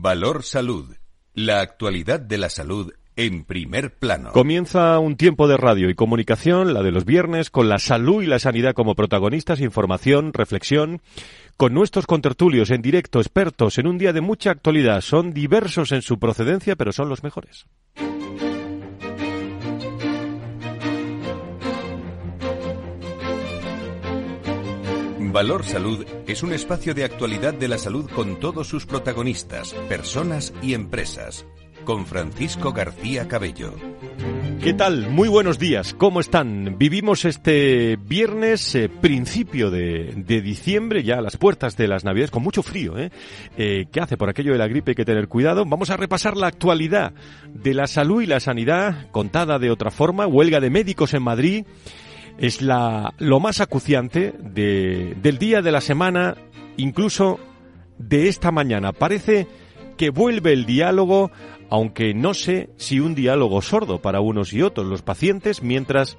Valor Salud. La actualidad de la salud en primer plano. Comienza un tiempo de radio y comunicación, la de los viernes, con la salud y la sanidad como protagonistas, información, reflexión, con nuestros contertulios en directo, expertos en un día de mucha actualidad. Son diversos en su procedencia, pero son los mejores. Valor Salud es un espacio de actualidad de la salud con todos sus protagonistas, personas y empresas. Con Francisco García Cabello. ¿Qué tal? Muy buenos días. ¿Cómo están? Vivimos este viernes, eh, principio de, diciembre, ya a las puertas de las Navidades, con mucho frío. ¿eh? ¿eh? ¿Qué hace? Por aquello de la gripe hay que tener cuidado. Vamos a repasar la actualidad de la salud y la sanidad, contada de otra forma. Huelga de médicos en Madrid es la, lo más acuciante de, del día de la semana, incluso de esta mañana. Parece que vuelve el diálogo, aunque no sé si un diálogo sordo para unos y otros, los pacientes, mientras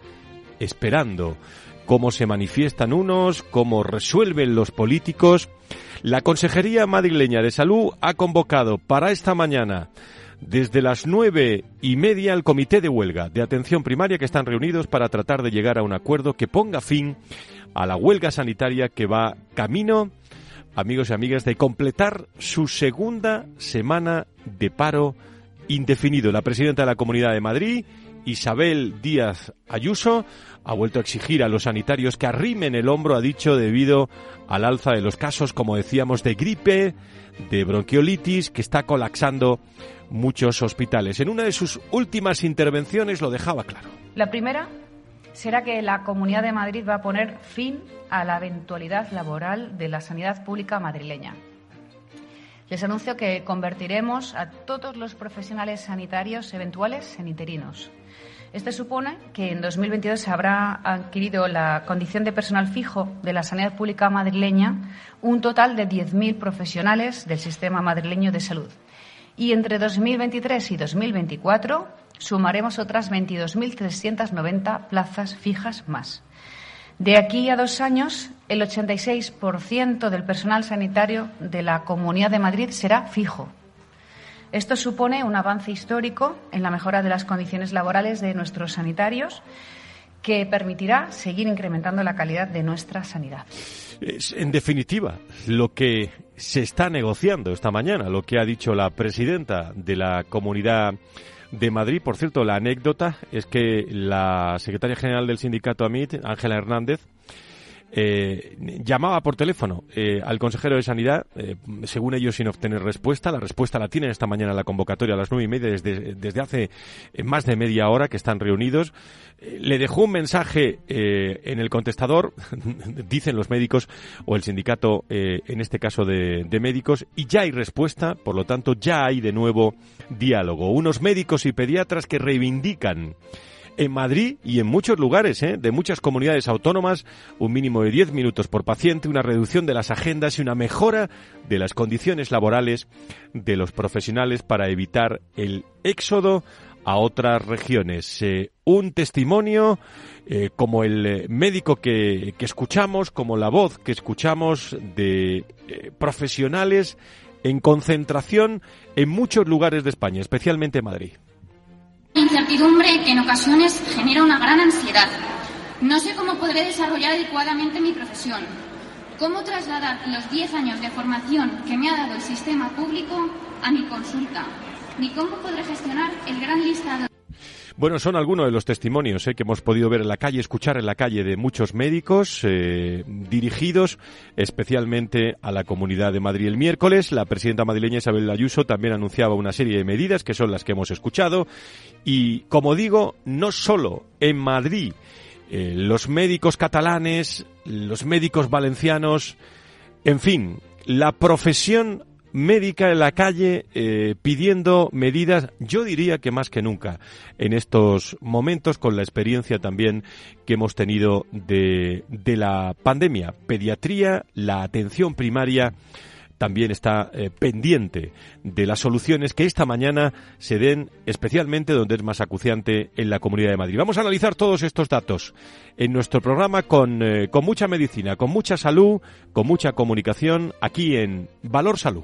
esperando cómo se manifiestan unos, cómo resuelven los políticos. La Consejería Madrileña de Salud ha convocado para esta mañana desde las nueve y media el comité de huelga de atención primaria que están reunidos para tratar de llegar a un acuerdo que ponga fin a la huelga sanitaria que va camino, amigos y amigas, de completar su segunda semana de paro indefinido. La presidenta de la Comunidad de Madrid, Isabel Díaz Ayuso, ha vuelto a exigir a los sanitarios que arrimen el hombro, ha dicho, debido al alza de los casos, como decíamos, de gripe, de bronquiolitis, que está colapsando muchos hospitales. En una de sus últimas intervenciones lo dejaba claro. La primera será que la Comunidad de Madrid va a poner fin a la eventualidad laboral de la sanidad pública madrileña. Les anuncio que convertiremos a todos los profesionales sanitarios eventuales en interinos. Este supone que en 2022 se habrá adquirido la condición de personal fijo de la sanidad pública madrileña un total de 10.000 profesionales del sistema madrileño de salud y entre 2023 y 2024 sumaremos otras 22.390 plazas fijas más. De aquí a dos años, el 86% del personal sanitario de la Comunidad de Madrid será fijo. Esto supone un avance histórico en la mejora de las condiciones laborales de nuestros sanitarios que permitirá seguir incrementando la calidad de nuestra sanidad. En definitiva, lo que se está negociando esta mañana, lo que ha dicho la presidenta de la Comunidad de Madrid. Por cierto, la anécdota es que la secretaria general del sindicato AMIT, Ángela Hernández, eh, llamaba por teléfono eh, al consejero de Sanidad, eh, según ellos sin obtener respuesta. La respuesta la tienen esta mañana la convocatoria a las nueve y media, desde, desde hace más de media hora que están reunidos. le dejó un mensaje en el contestador, dicen los médicos, o el sindicato, en este caso de, de médicos, y ya hay respuesta, por lo tanto ya hay de nuevo diálogo. Unos médicos y pediatras que reivindican en Madrid y en muchos lugares ¿eh? de muchas comunidades autónomas, un mínimo de 10 minutos por paciente, una reducción de las agendas y una mejora de las condiciones laborales de los profesionales para evitar el éxodo a otras regiones. Eh, un testimonio eh, como el médico que, que, escuchamos, como la voz que escuchamos de profesionales en concentración en muchos lugares de España, especialmente Madrid. Incertidumbre que en ocasiones genera una gran ansiedad. No sé cómo podré desarrollar adecuadamente mi profesión. ¿Cómo trasladar los 10 años de formación que me ha dado el sistema público a mi consulta? Ni cómo podré gestionar el gran listado bueno, son algunos de los testimonios eh, que hemos podido ver en la calle, escuchar en la calle de muchos médicos eh, dirigidos especialmente a la Comunidad de Madrid. El miércoles, la presidenta madrileña Isabel Ayuso también anunciaba una serie de medidas que son las que hemos escuchado y, como digo, no solo en Madrid, eh, los médicos catalanes, los médicos valencianos, en fin, la profesión médica en la calle eh, pidiendo medidas, yo diría que más que nunca en estos momentos con la experiencia también que hemos tenido de, de la pandemia. Pediatría, la atención primaria también está eh, pendiente de las soluciones que esta mañana se den, especialmente donde es más acuciante en la Comunidad de Madrid. Vamos a analizar todos estos datos en nuestro programa con, eh, con mucha medicina, con mucha salud, con mucha comunicación, aquí en Valor Salud.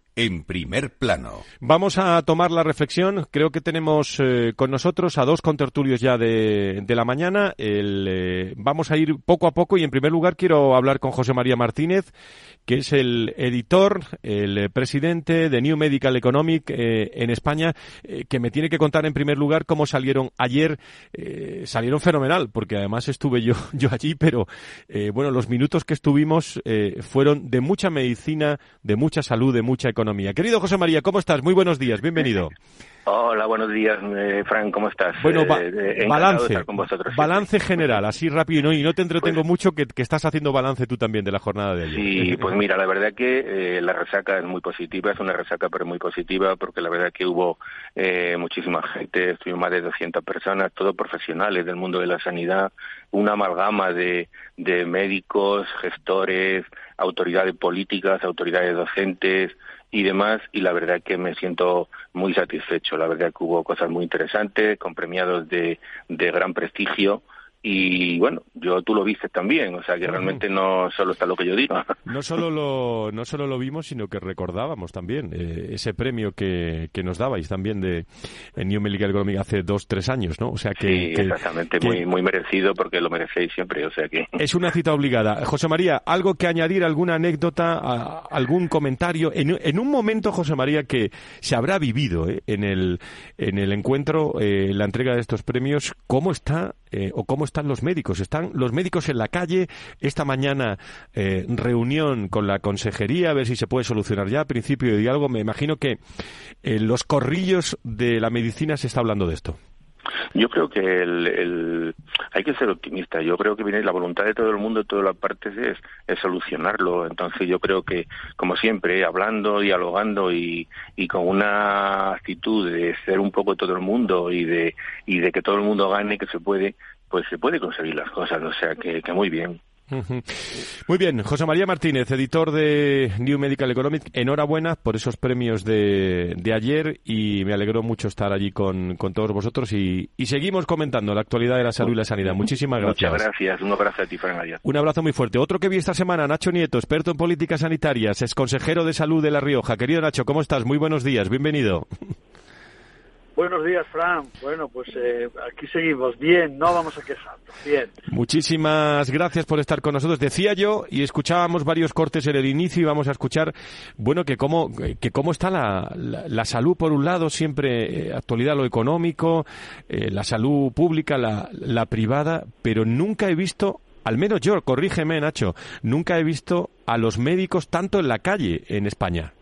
en primer plano. Vamos a tomar la reflexión. Creo que tenemos eh, con nosotros a dos contertulios ya de, la mañana. Eh, vamos a ir poco a poco y en primer lugar quiero hablar con José María Martínez, que es el editor, el presidente de New Medical Economic eh, en España, que me tiene que contar en primer lugar cómo salieron ayer. salieron fenomenal, porque además estuve yo, yo allí, pero bueno, los minutos que estuvimos fueron de mucha medicina, de mucha salud, de mucha economía Querido José María, ¿cómo estás? Muy buenos días, bienvenido. Hola, buenos días, eh, Frank, ¿cómo estás? Bueno, eh, balance, balance general, así rápido, y no te entretengo pues mucho, que, estás haciendo balance tú también de la jornada de ayer. Sí, pues mira, la verdad que eh, la resaca es muy positiva, es una resaca pero muy positiva, porque la verdad que hubo muchísima gente, estuvieron más de 200 personas, todos profesionales del mundo de la sanidad, una amalgama de, de médicos, gestores, autoridades políticas, autoridades docentes, y demás, y la verdad que me siento muy satisfecho. La verdad que hubo cosas muy interesantes, con premiados de, de gran prestigio, y bueno, yo tú lo viste también, o sea que realmente no solo está lo que yo digo. No solo lo, no solo lo vimos, sino que recordábamos también eh, ese premio que, que, nos dabais también de en New Medical Economy hace dos, tres años, ¿no? O sea que... Sí, exactamente, muy, muy merecido porque lo merecéis siempre, o sea que... Es una cita obligada. José María, ¿algo que añadir, alguna anécdota, algún comentario? En, en un momento, José María, que se habrá vivido eh, en, el, en el encuentro, eh, la entrega de estos premios, ¿cómo está eh, o cómo están los médicos. Están los médicos en la calle. Esta mañana eh, reunión con la consejería a ver si se puede solucionar ya. Principio de diálogo. Me imagino que en los corrillos de la medicina se está hablando de esto. Yo creo que el, hay que ser optimista. Yo creo que viene la voluntad de todo el mundo, de todas las partes, es, es solucionarlo. Entonces yo creo que, como siempre, hablando, dialogando y, y con una actitud de ser un poco todo el mundo y de, y de que todo el mundo gane, que se puede, pues se puede conseguir las cosas. O sea que, que muy bien. Muy bien, José María Martínez, editor de New Medical Economic, enhorabuena por esos premios de, de ayer y me alegró mucho estar allí con, con todos vosotros y, y, seguimos comentando la actualidad de la salud y la sanidad. Muchísimas gracias. Muchas gracias, un abrazo a ti, Fran Un abrazo muy fuerte. Otro que vi esta semana, Nacho Nieto, experto en políticas sanitarias, es consejero de salud de La Rioja. Querido Nacho, ¿cómo estás? Muy buenos días, bienvenido. Buenos días, Fran. Bueno, pues eh, aquí seguimos. Bien, no vamos a quejarnos. Bien. Muchísimas gracias por estar con nosotros. Decía yo, y escuchábamos varios cortes en el inicio, y vamos a escuchar, bueno, que cómo, que cómo está la, la, salud, por un lado, siempre eh, actualidad lo económico, eh, la salud pública, la, la privada, pero nunca he visto al menos yo, corrígeme Nacho, nunca he visto a los médicos tanto en la calle en España.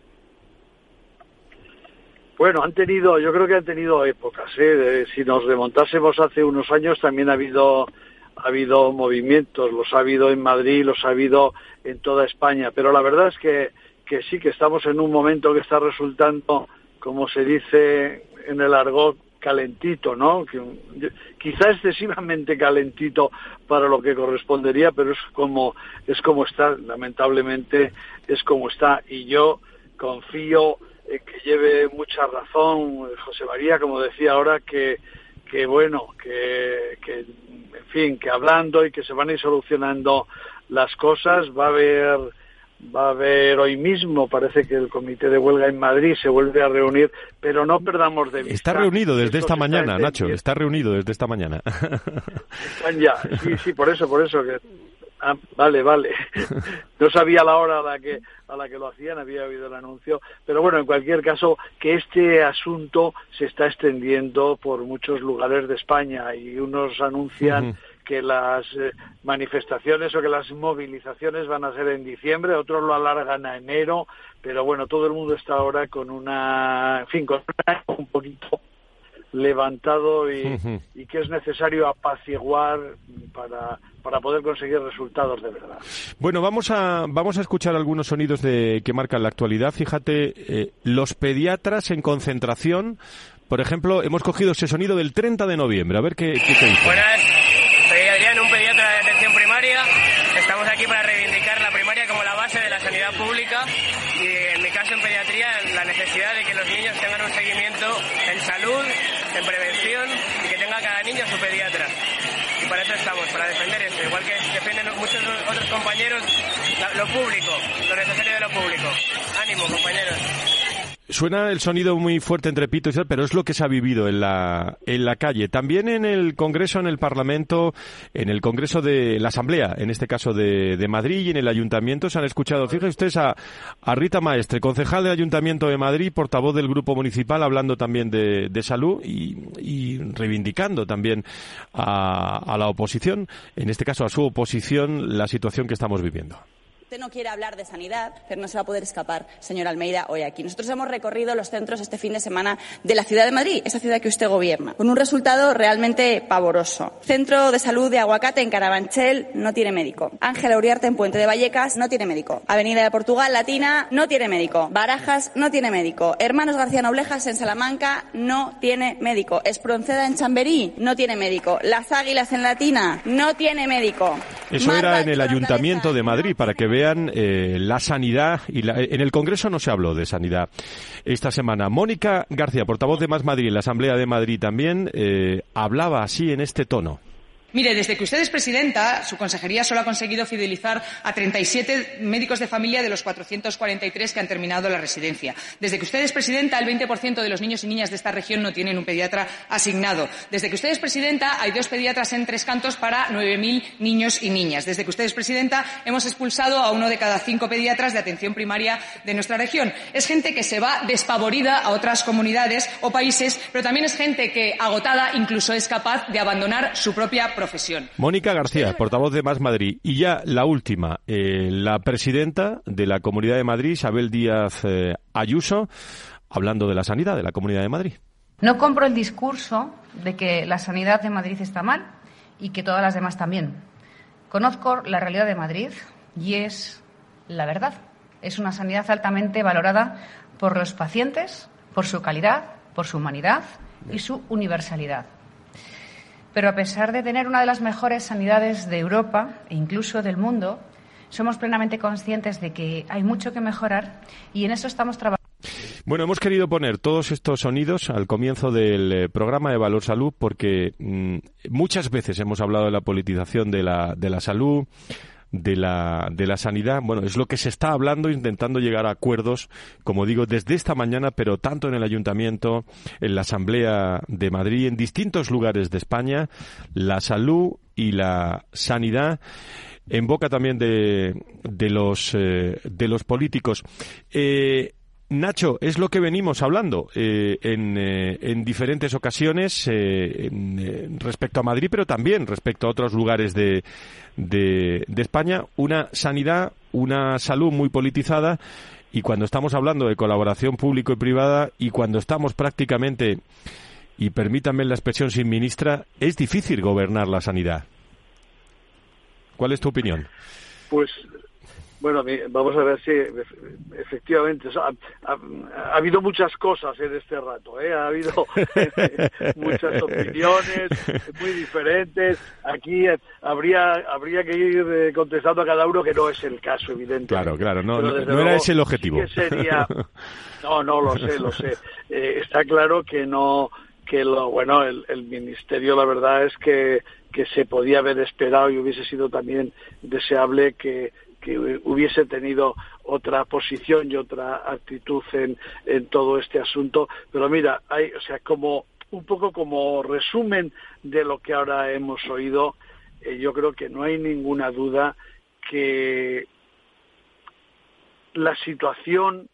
Bueno, han tenido, yo creo que han tenido épocas. ¿eh? si nos remontásemos hace unos años, también ha habido, ha habido movimientos, los ha habido en Madrid, los ha habido en toda España. Pero la verdad es que, que sí, que estamos en un momento que está resultando, como se dice en el argot, calentito, ¿no? quizá excesivamente calentito para lo que correspondería, pero es como es como está, lamentablemente es como está y yo confío eh, que lleve mucha razón José María, como decía ahora, que, que bueno, que, que, en fin, que hablando y que se van a ir solucionando las cosas, va a haber va a haber hoy mismo, parece que el comité de huelga en Madrid se vuelve a reunir, pero no perdamos de vista. Está reunido desde esta mañana, Nacho, está reunido desde esta mañana. Están ya, sí, sí, por eso, por eso que Ah, vale, vale. No sabía la hora a la que a la que lo hacían, había oído el anuncio, pero bueno, en cualquier caso, que este asunto se está extendiendo por muchos lugares de España y unos anuncian que las eh, manifestaciones o que las movilizaciones van a ser en diciembre, otros lo alargan a enero, pero bueno, todo el mundo está ahora con una, en fin, con un poquito levantado y, que es necesario apaciguar para, para poder conseguir resultados de verdad. Bueno, vamos a, vamos a escuchar algunos sonidos de, que marcan la actualidad. Fíjate, eh, los pediatras en concentración, por ejemplo, hemos cogido ese sonido del 30 de noviembre. A ver qué, qué te dice. Buenas, soy Adrián, un pediatra de atención primaria. Estamos aquí para reivindicar la primaria como la base de la sanidad pública y en mi caso en pediatría la necesidad de que los niños tengan un seguimiento en salud en prevención formación y que tenga cada niño su pediatra. Y para eso estamos, para defender eso, igual que defienden muchos otros compañeros lo público, lo necesario de lo público. Ánimo, compañeros. Suena el sonido muy fuerte entre pito y tal, pero es lo que se ha vivido en la, en la calle. También en el Congreso, en el Parlamento, en el Congreso de la Asamblea, en este caso de, de Madrid y en el Ayuntamiento, se han escuchado, fíjense ustedes, a, a, Rita Maestre, concejal del Ayuntamiento de Madrid, portavoz del Grupo Municipal, hablando también de, de salud y, y, reivindicando también a, a la oposición, en este caso a su oposición, la situación que estamos viviendo. Usted no quiere hablar de sanidad, pero no se va a poder escapar, señor Almeida, hoy aquí. Nosotros hemos recorrido los centros este fin de semana de la ciudad de Madrid, esa ciudad que usted gobierna, con un resultado realmente pavoroso. Centro de Salud de Aguacate en Carabanchel no tiene médico. Ángela Uriarte en Puente de Vallecas no tiene médico. Avenida de Portugal Latina no tiene médico. Barajas no tiene médico. Hermanos García Noblejas en Salamanca no tiene médico. Espronceda en Chamberí no tiene médico. Las Águilas en Latina no tiene médico. Eso era en el Ayuntamiento de Madrid, para que vean eh, la sanidad. y la, En el Congreso no se habló de sanidad esta semana. Mónica García, portavoz de Más Madrid, la Asamblea de Madrid también, eh, hablaba así en este tono. Mire, desde que usted es presidenta, su consejería solo ha conseguido fidelizar a 37 médicos de familia de los 443 que han terminado la residencia. Desde que usted es presidenta, el 20% de los niños y niñas de esta región no tienen un pediatra asignado. Desde que usted es presidenta, hay dos pediatras en tres cantos para 9.000 niños y niñas. Desde que usted es presidenta, hemos expulsado a uno de cada cinco pediatras de atención primaria de nuestra región. Es gente que se va despavorida a otras comunidades o países, pero también es gente que, agotada, incluso es capaz de abandonar su propia profesión. Mónica García, portavoz de Más Madrid. Y ya la última, eh, la presidenta de la Comunidad de Madrid, Isabel Díaz eh, Ayuso, hablando de la sanidad de la Comunidad de Madrid. No compro el discurso de que la sanidad de Madrid está mal y que todas las demás también. Conozco la realidad de Madrid y es la verdad. Es una sanidad altamente valorada por los pacientes, por su calidad, por su humanidad y su universalidad pero a pesar de tener una de las mejores sanidades de Europa e incluso del mundo, somos plenamente conscientes de que hay mucho que mejorar y en eso estamos trabajando. Bueno, hemos querido poner todos estos sonidos al comienzo del eh, programa de Valor Salud porque mmm, muchas veces hemos hablado de la politización de la, de la salud, de la, de la sanidad. Bueno, es lo que se está hablando, intentando llegar a acuerdos, como digo, desde esta mañana, pero tanto en el Ayuntamiento, en la Asamblea de Madrid, en distintos lugares de España, la salud y la sanidad en boca también de, de los eh, de los políticos. Eh, Nacho, es lo que venimos hablando eh, en, eh, en, diferentes ocasiones eh, en, eh, respecto a Madrid, pero también respecto a otros lugares de, de, de, España. Una sanidad, una salud muy politizada y cuando estamos hablando de colaboración público y privada y cuando estamos prácticamente, y permítanme la expresión sin ministra, es difícil gobernar la sanidad. ¿Cuál es tu opinión? Pues bueno, vamos a ver si efectivamente ha, ha, ha, habido muchas cosas en este rato, ¿eh? ha habido muchas opiniones muy diferentes. Aquí habría habría que ir eh, contestando a cada uno que no es el caso, evidentemente. Claro, claro, no, no, no era ese el objetivo. Sí sería, no, no lo sé, lo sé. Eh, está claro que no que lo bueno el, el ministerio la verdad es que que se podía haber esperado y hubiese sido también deseable que que hubiese tenido otra posición y otra actitud en, en todo este asunto. Pero mira, hay, o sea, como un poco como resumen de lo que ahora hemos oído, eh, yo creo que no hay ninguna duda que la situación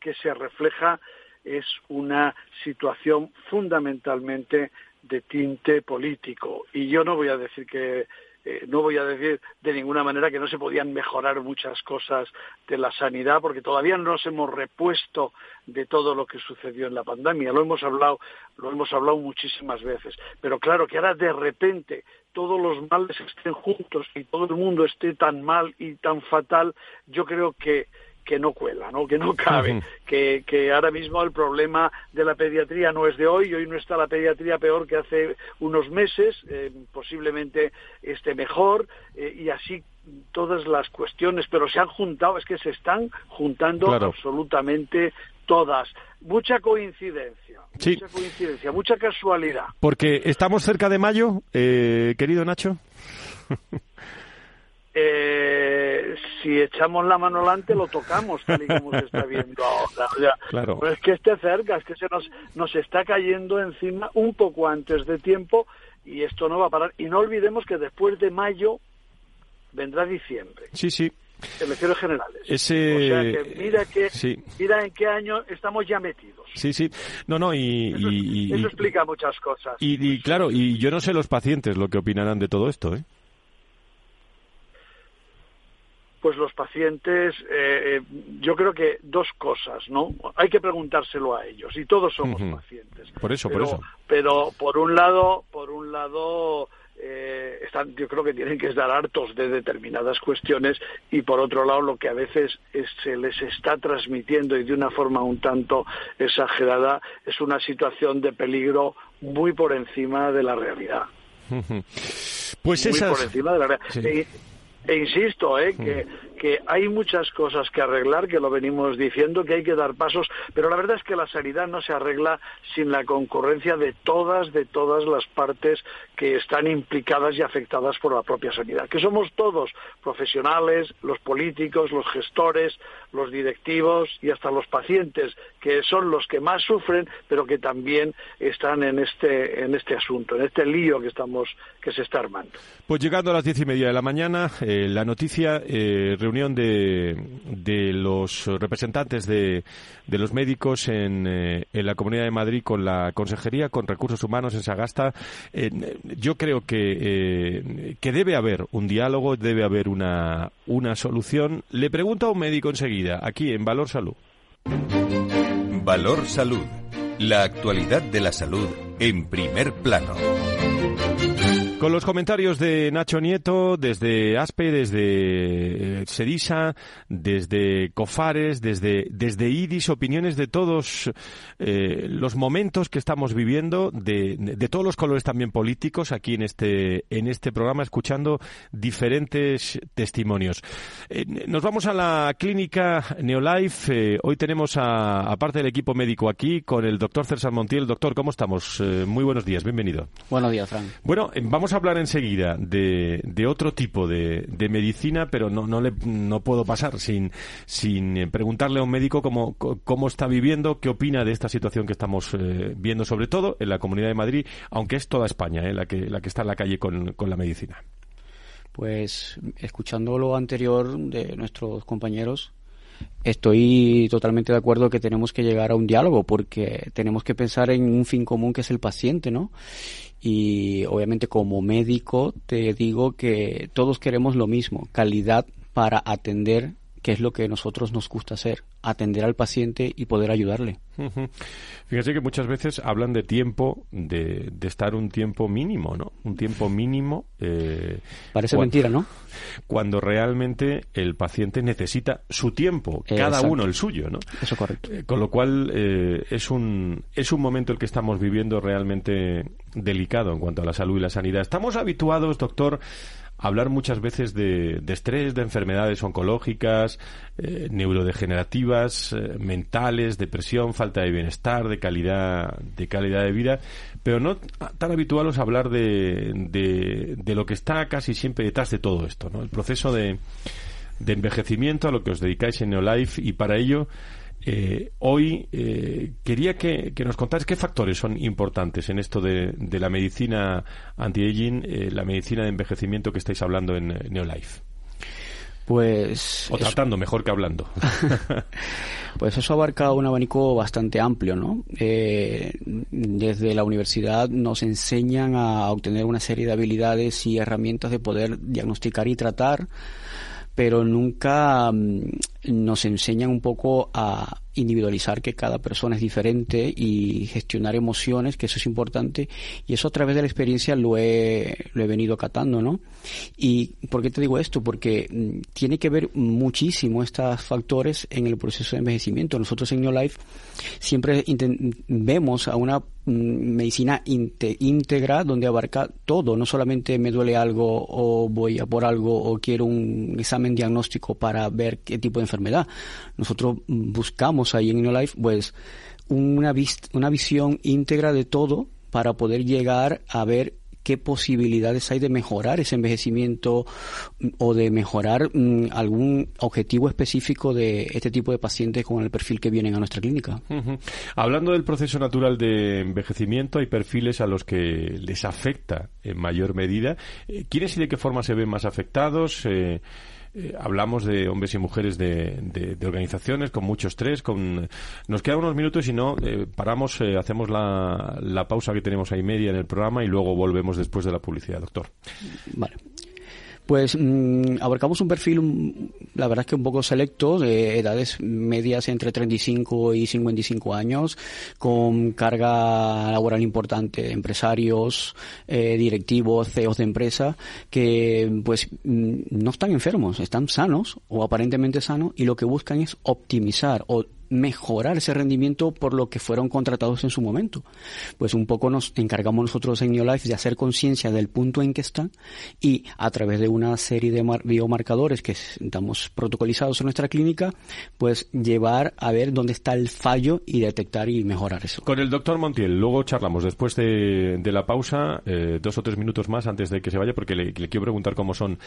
que se refleja es una situación fundamentalmente de tinte político. Y yo no voy a decir que eh, no voy a decir de ninguna manera que no se podían mejorar muchas cosas de la sanidad, porque todavía no nos hemos repuesto de todo lo que sucedió en la pandemia. Lo hemos hablado, lo hemos hablado muchísimas veces. Pero claro que ahora de repente todos los males estén juntos y todo el mundo esté tan mal y tan fatal, yo creo que que no cuela, ¿no? que no cabe, uh -huh. que, que ahora mismo el problema de la pediatría no es de hoy, hoy no está la pediatría peor que hace unos meses, eh, posiblemente esté mejor, eh, y así todas las cuestiones, pero se han juntado, es que se están juntando claro. absolutamente todas. Mucha coincidencia, mucha coincidencia, mucha casualidad. Porque estamos cerca de mayo, eh, querido Nacho. Eh, si echamos la mano adelante lo tocamos tal y como se está viendo ahora. claro. Pues es que esté cerca, es que se nos, nos está cayendo encima un poco antes de tiempo y esto no va a parar. Y no olvidemos que después de mayo vendrá diciembre. Sí, sí. Elecciones generales. Ese... O sea que mira, que, mira en qué año estamos ya metidos. Sí, sí. No, no, y... Eso, explica muchas cosas. Y, claro, y yo no sé los pacientes lo que opinarán de todo esto, ¿eh? Pues los pacientes, eh, eh, yo creo que dos cosas, ¿no? Hay que preguntárselo a ellos y todos somos pacientes. Por eso, por eso. Pero por un lado, por un lado, eh, están, yo creo que tienen que estar hartos de determinadas cuestiones y por otro lado lo que a veces se les está transmitiendo y de una forma un tanto exagerada es una situación de peligro muy por encima de la realidad. Pues muy por encima de la realidad. E insisto, ¿eh? que, que hay muchas cosas que arreglar, que lo venimos diciendo, que hay que dar pasos, pero la verdad es que la sanidad no se arregla sin la concurrencia de todas, de todas las partes que están implicadas y afectadas por la propia sanidad, que somos todos profesionales, los políticos, los gestores, los directivos y hasta los pacientes, que son los que más sufren, pero que también están en este, en este asunto, en este lío que estamos, que se está armando. Pues llegando a las diez y media de la mañana, eh, la noticia eh, reunión de, de los representantes de, de los médicos en, eh, en, la Comunidad de Madrid con la Consejería, con Recursos Humanos en Sagasta. yo creo que, que debe haber un diálogo, debe haber una, una solución. Le pregunto a un médico enseguida, aquí en Valor Salud. Valor Salud. La actualidad de la salud en primer plano. Con los comentarios de Nacho Nieto, desde ASPE, desde eh, Sedisa, desde COFARES, desde, desde IDIS, opiniones de todos eh, los momentos que estamos viviendo, de, de, todos los colores también políticos, aquí en este, en este programa, escuchando diferentes testimonios. Eh, nos vamos a la clínica Neolife. hoy tenemos, a, aparte del equipo médico aquí, con el doctor César Montiel. Doctor, ¿cómo estamos? muy buenos días, bienvenido. Buenos días, Frank. Bueno, vamos a hablar enseguida de, de otro tipo de, medicina, pero no, no, le, no puedo pasar sin, sin preguntarle a un médico cómo, cómo está viviendo, qué opina de esta situación que estamos eh, viendo, sobre todo en la Comunidad de Madrid, aunque es toda España eh, la, que, la que está en la calle con, con la medicina. Pues escuchando lo anterior de nuestros compañeros, estoy totalmente de acuerdo que tenemos que llegar a un diálogo porque tenemos que pensar en un fin común que es el paciente, ¿no? Y obviamente como médico te digo que todos queremos lo mismo, calidad para atender que es lo que nosotros nos gusta hacer, atender al paciente y poder ayudarle. Fíjese que muchas veces hablan de tiempo, de, de estar un tiempo mínimo, ¿no? Un tiempo mínimo. Eh, Parece mentira, ¿no? Cuando realmente el paciente necesita su tiempo, cada uno el suyo, ¿no? Eso correcto. Eh, con lo cual eh, es un es un momento el que estamos viviendo realmente delicado en cuanto a la salud y la sanidad. Estamos habituados, doctor, hablar muchas veces de, estrés, de enfermedades oncológicas, eh, neurodegenerativas, eh, mentales, depresión, falta de bienestar, de calidad, de calidad de vida, pero no tan habituados a hablar de, de, lo que está casi siempre detrás de todo esto, ¿no? El proceso de, de envejecimiento a lo que os dedicáis en Neolife y para ello eh, hoy eh, quería que, nos contaras qué factores son importantes en esto de, la medicina anti-aging, eh, la medicina de envejecimiento que estáis hablando en Neolife. Pues. O tratando, mejor que hablando. pues eso abarca un abanico bastante amplio, ¿no? desde la universidad nos enseñan a obtener una serie de habilidades y herramientas de poder diagnosticar y tratar pero nunca mm, nos enseñan un poco a individualizar que cada persona es diferente y gestionar emociones, que eso es importante, y eso a través de la experiencia lo he, lo he venido catando, ¿no? ¿Y por qué te digo esto? Porque mm, tiene que ver muchísimo estos factores en el proceso de envejecimiento. Nosotros en New Life siempre vemos a una mm, medicina íntegra donde abarca todo, no solamente me duele algo o voy a por algo o quiero un examen diagnóstico para ver qué tipo de enfermedad. Nosotros buscamos ahí en InnoLife, pues, una, una visión íntegra de todo para poder llegar a ver qué posibilidades hay de mejorar ese envejecimiento o de mejorar mm, algún objetivo específico de este tipo de pacientes con el perfil que vienen a nuestra clínica. Hablando del proceso natural de envejecimiento, hay perfiles a los que les afecta en mayor medida. Eh, ¿Quiénes y de qué forma se ven más afectados? Eh, eh, hablamos de hombres y mujeres de, de, organizaciones con mucho estrés. Con... Nos quedan unos minutos y no, eh, paramos, eh, hacemos la, la pausa que tenemos ahí media en el programa y luego volvemos después de la publicidad, doctor. Vale pues mm, abarcamos un perfil, mm, la verdad es que un poco selecto, de edades medias entre 35 y 55 años, con carga laboral importante, empresarios, eh, directivos, CEOs de empresa, que pues mm, no están enfermos, están sanos o aparentemente sanos y lo que buscan es optimizar o mejorar ese rendimiento por lo que fueron contratados en su momento. Pues un poco nos encargamos nosotros en Neolife de hacer conciencia del punto en que están y a través de una serie de biomarcadores que estamos protocolizados en nuestra clínica, pues llevar a ver dónde está el fallo y detectar y mejorar eso. Con el doctor Montiel, luego charlamos después de, la pausa, eh, dos o tres minutos más antes de que se vaya, porque le, quiero preguntar cómo son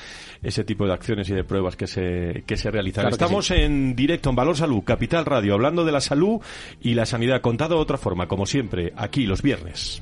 ese tipo de acciones y de pruebas que se, que se realizan. Estamos en directo en Valor Salud, Capital Radio hablando de la salud y la sanidad, contado de otra forma, como siempre, aquí los viernes.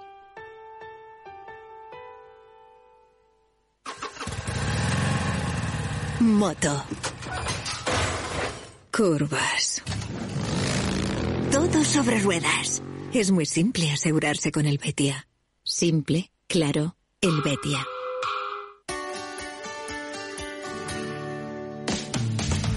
Moto. Curvas. Todo sobre ruedas. Es muy simple asegurarse con el Betia. Simple, claro, el Betia.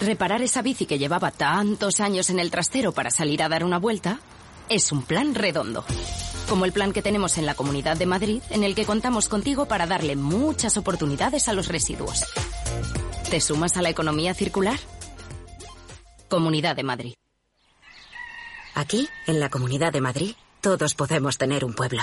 Reparar esa bici que llevaba tantos años en el trastero para salir a dar una vuelta es un plan redondo. Como el plan que tenemos en la Comunidad de Madrid, en el que contamos contigo para darle muchas oportunidades a los residuos. ¿Te sumas a la economía circular? Comunidad de Madrid. Aquí, en la Comunidad de Madrid, todos podemos tener un pueblo.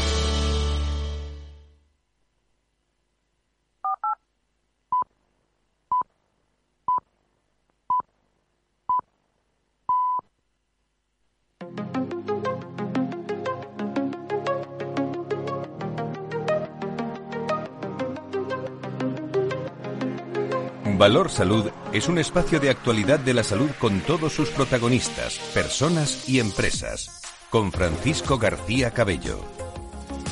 Valor Salud es un espacio de actualidad de la salud con todos sus protagonistas, personas y empresas. Con Francisco García Cabello.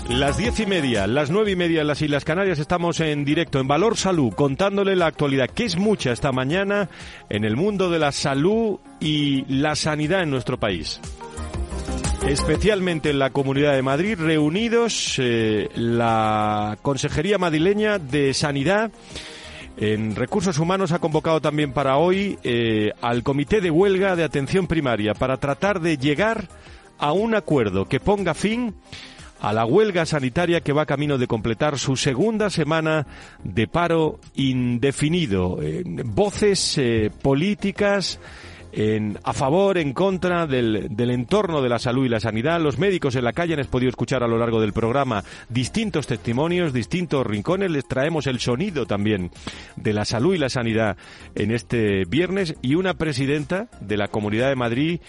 Las diez y media, las nueve y media en las Islas Canarias estamos en directo en Valor Salud, contándole la actualidad, que es mucha esta mañana en el mundo de la salud y la sanidad en nuestro país. Especialmente en la Comunidad de Madrid, reunidos eh, la Consejería Madrileña de Sanidad. En Recursos Humanos ha convocado también para hoy eh, al Comité de Huelga de Atención Primaria para tratar de llegar a un acuerdo que ponga fin a la huelga sanitaria que va camino de completar su segunda semana de paro indefinido. Eh, voces eh, políticas en, a favor, en contra del, entorno de la salud y la sanidad. Los médicos en la calle han podido escuchar a lo largo del programa distintos testimonios, distintos rincones. Les traemos el sonido también de la salud y la sanidad en este viernes y una presidenta de la Comunidad de Madrid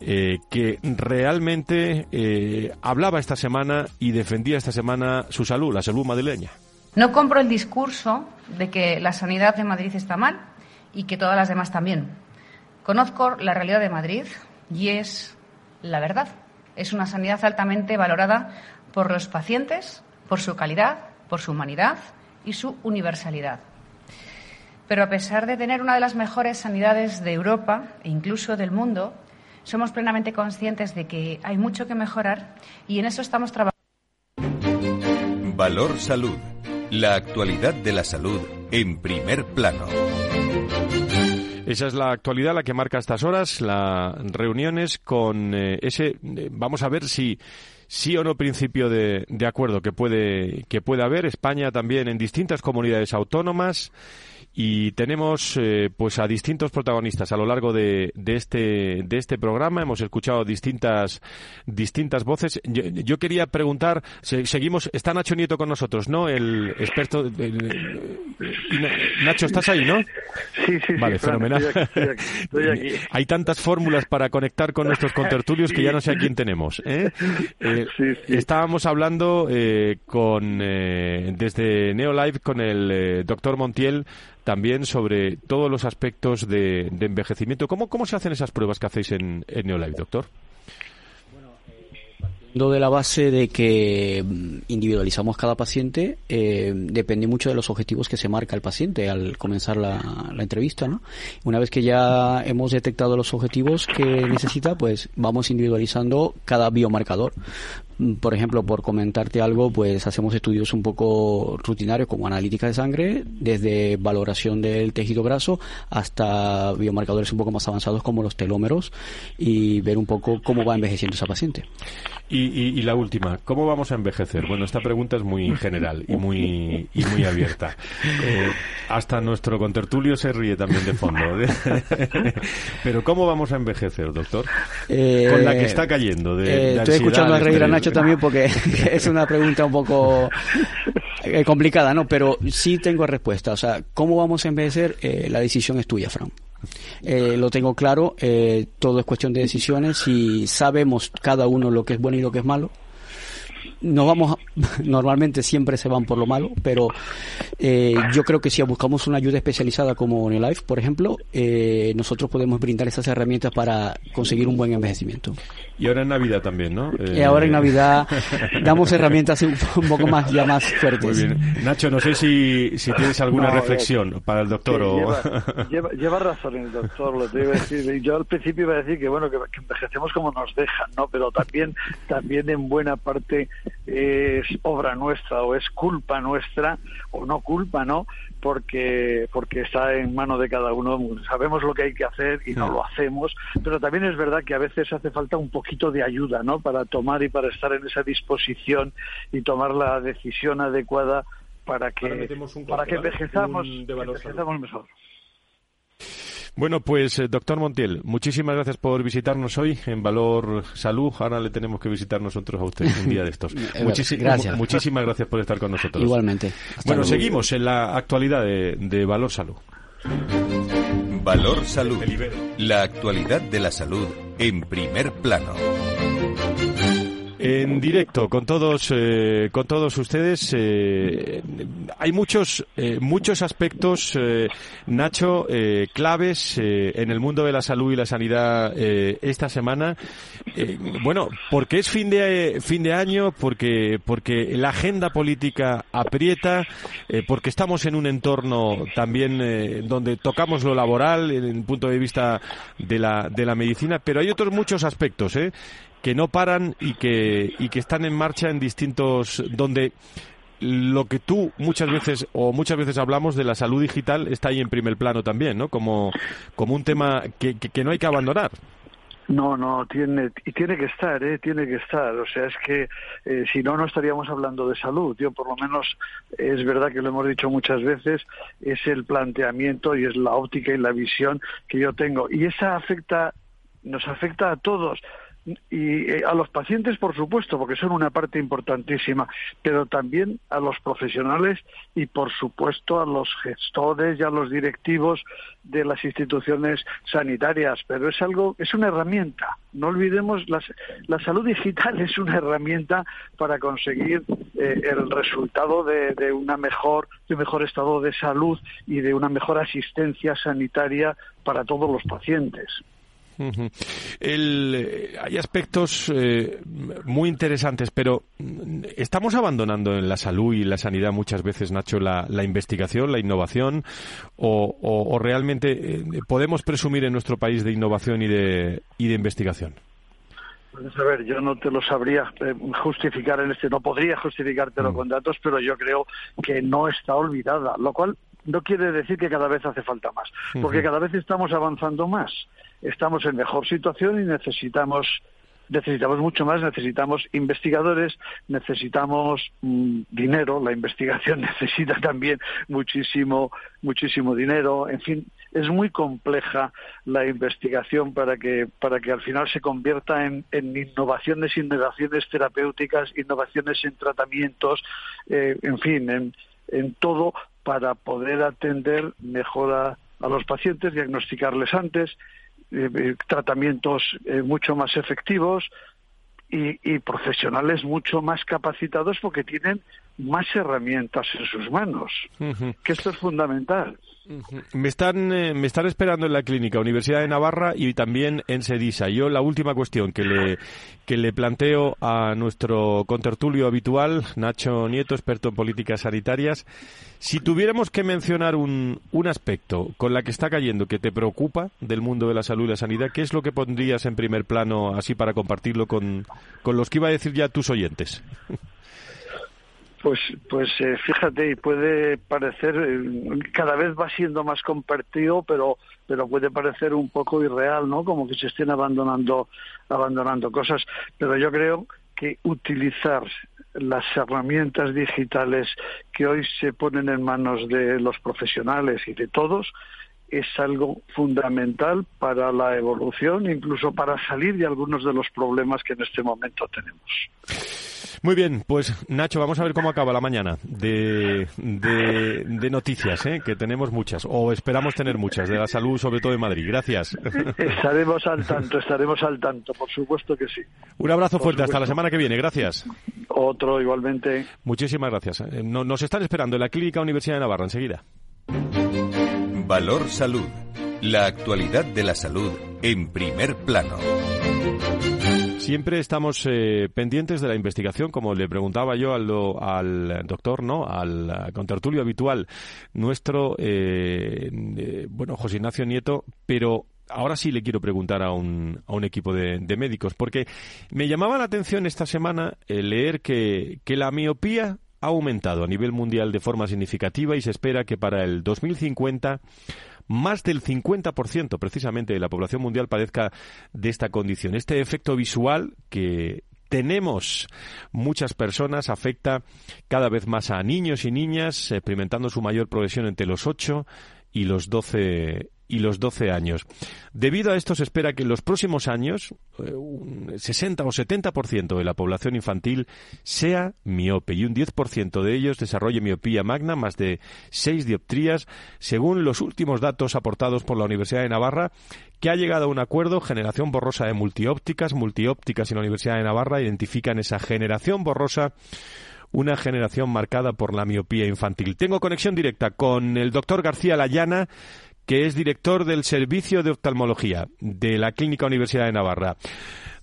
eh, que realmente eh, hablaba esta semana y defendía esta semana su salud, la salud madrileña. No compro el discurso de que la sanidad de Madrid está mal y que todas las demás también. Conozco la realidad de Madrid y es la verdad. Es una sanidad altamente valorada por los pacientes, por su calidad, por su humanidad y su universalidad. Pero a pesar de tener una de las mejores sanidades de Europa e incluso del mundo, somos plenamente conscientes de que hay mucho que mejorar y en eso estamos trabajando. Valor Salud. La actualidad de la salud en primer plano. Esa es la actualidad, la que marca estas horas, las reuniones con eh, ese. Eh, vamos a ver si sí o no principio de, de acuerdo que puede que puede haber. España también en distintas comunidades autónomas y tenemos eh, pues a distintos protagonistas a lo largo de, de, este de este programa. Hemos escuchado distintas distintas voces. Yo, quería preguntar seguimos está Nacho Nieto con nosotros no el experto Nacho estás ahí no sí sí vale fenomenal. hay tantas fórmulas para conectar con nuestros contertulios que ya no sé a quién tenemos ¿eh? Eh, estábamos hablando con desde Neolive con el doctor Montiel también sobre todos los aspectos de, envejecimiento. ¿Cómo, ¿Cómo se hacen esas pruebas que hacéis en, en Neolife, doctor? de la base de que mm, individualizamos cada paciente, eh, depende mucho de los objetivos que se marca el paciente al comenzar la, la, entrevista, ¿no? Una vez que ya hemos detectado los objetivos que necesita, pues vamos individualizando cada biomarcador. Mm, por ejemplo, por comentarte algo, pues hacemos estudios un poco rutinarios como analítica de sangre, desde valoración del tejido graso hasta biomarcadores un poco más avanzados como los telómeros y ver un poco cómo va envejeciendo esa paciente. Y, la última, ¿cómo vamos a envejecer? Bueno, esta pregunta es muy general y muy, y muy abierta. Eh, hasta nuestro contertulio se ríe también de fondo. Pero ¿cómo vamos a envejecer, doctor? Eh, Con la que está cayendo. De, eh, estoy escuchando a reír a Nacho también porque es una pregunta un poco complicada, ¿no? Pero sí tengo respuesta. O sea, ¿cómo vamos a envejecer? la decisión es tuya, Fran. Eh, lo tengo claro, eh, todo es cuestión de decisiones y sabemos cada uno lo que es bueno y lo que es malo no vamos normalmente siempre se van por lo malo, pero eh, yo creo que si buscamos una ayuda especializada como Neolife, por ejemplo, eh, nosotros podemos brindar esas herramientas para conseguir un buen envejecimiento. Y ahora en Navidad también, ¿no? Y ahora en Navidad damos herramientas un, poco más ya más fuertes. Muy bien. Nacho, no sé si, si tienes alguna reflexión para el doctor o... Lleva, razón el doctor, lo te iba a decir. Yo al principio iba a decir que bueno, que, que envejecemos como nos dejan, ¿no? Pero también, también en buena parte es obra nuestra o es culpa nuestra o no culpa, ¿no? Porque porque está en mano de cada uno. Sabemos lo que hay que hacer y no lo hacemos, pero también es verdad que a veces hace falta un poquito de ayuda, ¿no? Para tomar y para estar en esa disposición y tomar la decisión adecuada para que para que envejezamos, mejor. Bueno, pues eh, doctor Montiel, muchísimas gracias por visitarnos hoy en Valor Salud. Ahora le tenemos que visitar nosotros a usted un día de estos. gracias. Muchísimas gracias por estar con nosotros. Igualmente. bueno, seguimos en la actualidad de, de Valor Salud. Valor Salud. La actualidad de la salud en primer plano. En directo con todos eh, con todos ustedes. Eh, hay muchos eh, muchos aspectos, Nacho, claves en el mundo de la salud y la sanidad esta semana. bueno, porque es fin de fin de año, porque porque la agenda política aprieta, porque estamos en un entorno también donde tocamos lo laboral, en el punto de vista de la de la medicina, pero hay otros muchos aspectos, ¿eh? Que no paran y que, y que están en marcha en distintos, donde lo que tú muchas veces o muchas veces hablamos de la salud digital está ahí en primer plano también, ¿no? Como, como un tema que, que, no hay que abandonar. No, no, tiene, y tiene que estar, ¿eh? tiene que estar. O sea, es que eh, si no, no estaríamos hablando de salud. Yo, por lo menos, es verdad que lo hemos dicho muchas veces, es el planteamiento y es la óptica y la visión que yo tengo. Y esa afecta, nos afecta a todos y eh, a los pacientes, por supuesto, porque son una parte importantísima, pero también a los profesionales y, por supuesto, a los gestores y a los directivos de las instituciones sanitarias. Pero es algo, es una herramienta. No olvidemos, la salud digital es una herramienta para conseguir eh, el resultado de, de, una mejor, de un mejor estado de salud y de una mejor asistencia sanitaria para todos los pacientes. Eh, hay aspectos eh, muy interesantes, pero mm, ¿estamos abandonando en la salud y la sanidad muchas veces, Nacho, la, investigación, la innovación? ¿O, realmente eh, podemos presumir en nuestro país de innovación y de, y de investigación? Pues a ver, yo no te lo sabría justificar en este, no podría justificártelo mm. con datos, pero yo creo que no está olvidada, lo cual no quiere decir que cada vez hace falta más, porque cada vez estamos avanzando más. Estamos en mejor situación y necesitamos necesitamos mucho más, necesitamos investigadores, necesitamos mm, dinero, la investigación necesita también muchísimo, muchísimo dinero, en fin, es muy compleja la investigación para que, para que al final se convierta en, en innovaciones, innovaciones terapéuticas, innovaciones en tratamientos, eh, en fin, en, en todo para poder atender mejor a, los pacientes, diagnosticarles antes eh, eh, tratamientos eh, mucho más efectivos y, y, profesionales mucho más capacitados porque tienen más herramientas en sus manos, que esto es fundamental. Me están, eh, me están esperando en la clínica Universidad de Navarra y también en Sedisa. Yo la última cuestión que le, que le planteo a nuestro contertulio habitual, Nacho Nieto, experto en políticas sanitarias, si tuviéramos que mencionar un, un aspecto con la que está cayendo que te preocupa del mundo de la salud y la sanidad, ¿qué es lo que pondrías en primer plano así para compartirlo con, con los que iba a decir ya tus oyentes? Pues, pues eh, fíjate, puede parecer, eh, cada vez va siendo más compartido, pero, pero puede parecer un poco irreal, ¿no? Como que se estén abandonando, abandonando cosas. Pero yo creo que utilizar las herramientas digitales que hoy se ponen en manos de los profesionales y de todos es algo fundamental para la evolución, incluso para salir de algunos de los problemas que en este momento tenemos. Muy bien, pues Nacho, vamos a ver cómo acaba la mañana de, de, noticias, ¿eh? que tenemos muchas, o esperamos tener muchas, de la salud, sobre todo en Madrid. Gracias. Estaremos al tanto, estaremos al tanto, por supuesto que sí. Un abrazo fuerte, hasta la semana que viene, gracias. Otro igualmente. Muchísimas gracias. Eh, nos están esperando en la Clínica Universidad de Navarra enseguida. Valor Salud. La actualidad de la salud en primer plano. Siempre estamos eh, pendientes de la investigación, como le preguntaba yo al, doctor, ¿no? Al contertulio habitual nuestro, eh, eh, bueno, José Ignacio Nieto, pero ahora sí le quiero preguntar a un, a un equipo de, médicos, porque me llamaba la atención esta semana leer que, que la miopía ha aumentado a nivel mundial de forma significativa y se espera que para el 2050 más del 50% precisamente de la población mundial padezca de esta condición. Este efecto visual que tenemos muchas personas afecta cada vez más a niños y niñas, experimentando su mayor progresión entre los 8 y los 12 y los 12 años. Debido a esto se espera que en los próximos años eh, un 60 o 70% de la población infantil sea miope y un 10% de ellos desarrolle miopía magna, más de 6 dioptrías, según los últimos datos aportados por la Universidad de Navarra, que ha llegado a un acuerdo, generación borrosa de multiópticas, multiópticas y la Universidad de Navarra identifican esa generación borrosa una generación marcada por la miopía infantil. Tengo conexión directa con el doctor García Layana, que es director del Servicio de Oftalmología de la Clínica Universidad de Navarra.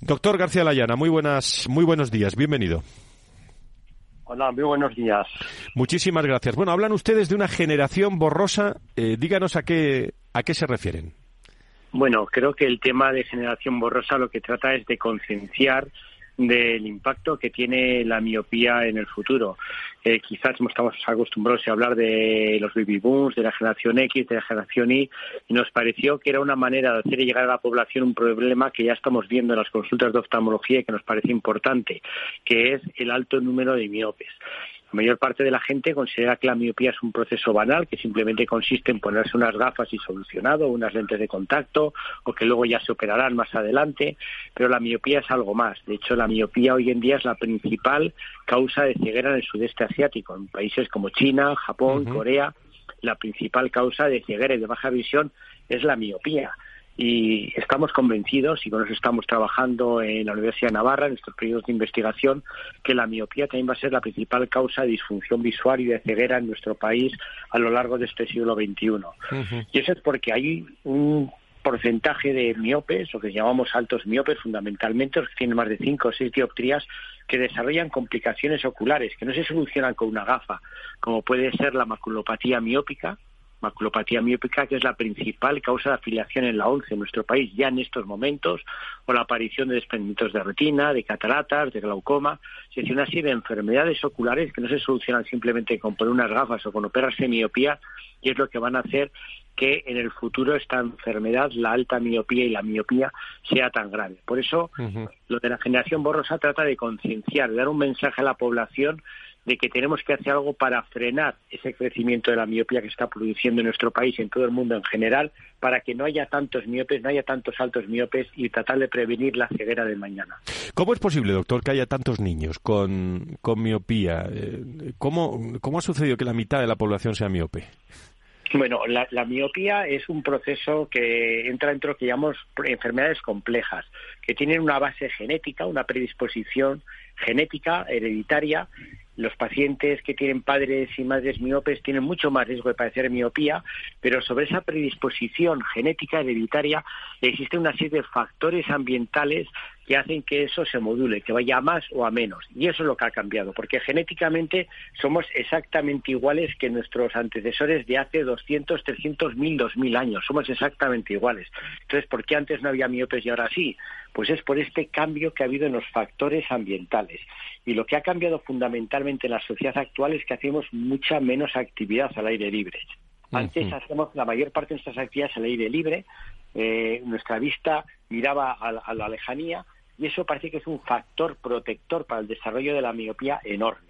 Doctor García Layana, muy buenas, muy buenos días, bienvenido. Hola, muy buenos días. Muchísimas gracias. Bueno, hablan ustedes de una generación borrosa. Eh, díganos a qué, a qué se refieren. Bueno, creo que el tema de generación borrosa lo que trata es de concienciar del impacto que tiene la miopía en el futuro. Eh, quizás estamos acostumbrados a hablar de los baby booms, de la generación X, de la generación Y, y nos pareció que era una manera de hacer llegar a la población un problema que ya estamos viendo en las consultas de oftalmología y que nos parece importante, que es el alto número de miopes. La mayor parte de la gente considera que la miopía es un proceso banal, que simplemente consiste en ponerse unas gafas y solucionado, unas lentes de contacto, o que luego ya se operarán más adelante, pero la miopía es algo más. De hecho, la miopía hoy en día es la principal causa de ceguera en el sudeste asiático, en países como China, Japón, Corea. La principal causa de ceguera y de baja visión es la miopía y estamos convencidos, y con eso estamos trabajando en la Universidad de Navarra, en estos periodos de investigación, que la miopía también va a ser la principal causa de disfunción visual y de ceguera en nuestro país a lo largo de este siglo XXI. Y eso es porque hay un porcentaje de miopes, lo que llamamos altos miopes fundamentalmente, los que tienen más de 5 o 6 dioptrías, que desarrollan complicaciones oculares, que no se solucionan con una gafa, como puede ser la maculopatía miópica, maculopatía miópica, que es la principal causa de afiliación en la ONCE en nuestro país ya en estos momentos, o la aparición de desprendimientos de retina, de cataratas, de glaucoma, es decir, una serie de enfermedades oculares que no se solucionan simplemente con poner unas gafas o con operarse miopía, y es lo que van a hacer que en el futuro esta enfermedad, la alta miopía y la miopía, sea tan grave. Por eso, lo de la generación borrosa trata de concienciar, de dar un mensaje a la población de que tenemos que hacer algo para frenar ese crecimiento de la miopía que está produciendo en nuestro país y en todo el mundo en general, para que no haya tantos miopes, no haya tantos altos miopes y tratar de prevenir la ceguera de mañana. ¿Cómo es posible, doctor, que haya tantos niños con, con miopía? Eh, ¿Cómo, ¿Cómo ha sucedido que la mitad de la población sea miope? Bueno, la, la, miopía es un proceso que entra dentro que llamamos enfermedades complejas, que tienen una base genética, una predisposición genética, hereditaria, los pacientes que tienen padres y madres miopes tienen mucho más riesgo de padecer miopía, pero sobre esa predisposición genética hereditaria existe una serie de factores ambientales que hacen que eso se module, que vaya a más o a menos. Y eso es lo que ha cambiado, porque genéticamente somos exactamente iguales que nuestros antecesores de hace 200, 300, 1000, 2000 años. Somos exactamente iguales. Entonces, ¿por qué antes no había miopes y ahora sí? Pues es por este cambio que ha habido en los factores ambientales. Y lo que ha cambiado fundamentalmente en la sociedad actual es que hacemos mucha menos actividad al aire libre. Antes hacíamos la mayor parte de nuestras actividades al aire libre, eh, nuestra vista miraba a la lejanía y eso parece que es un factor protector para el desarrollo de la miopía enorme.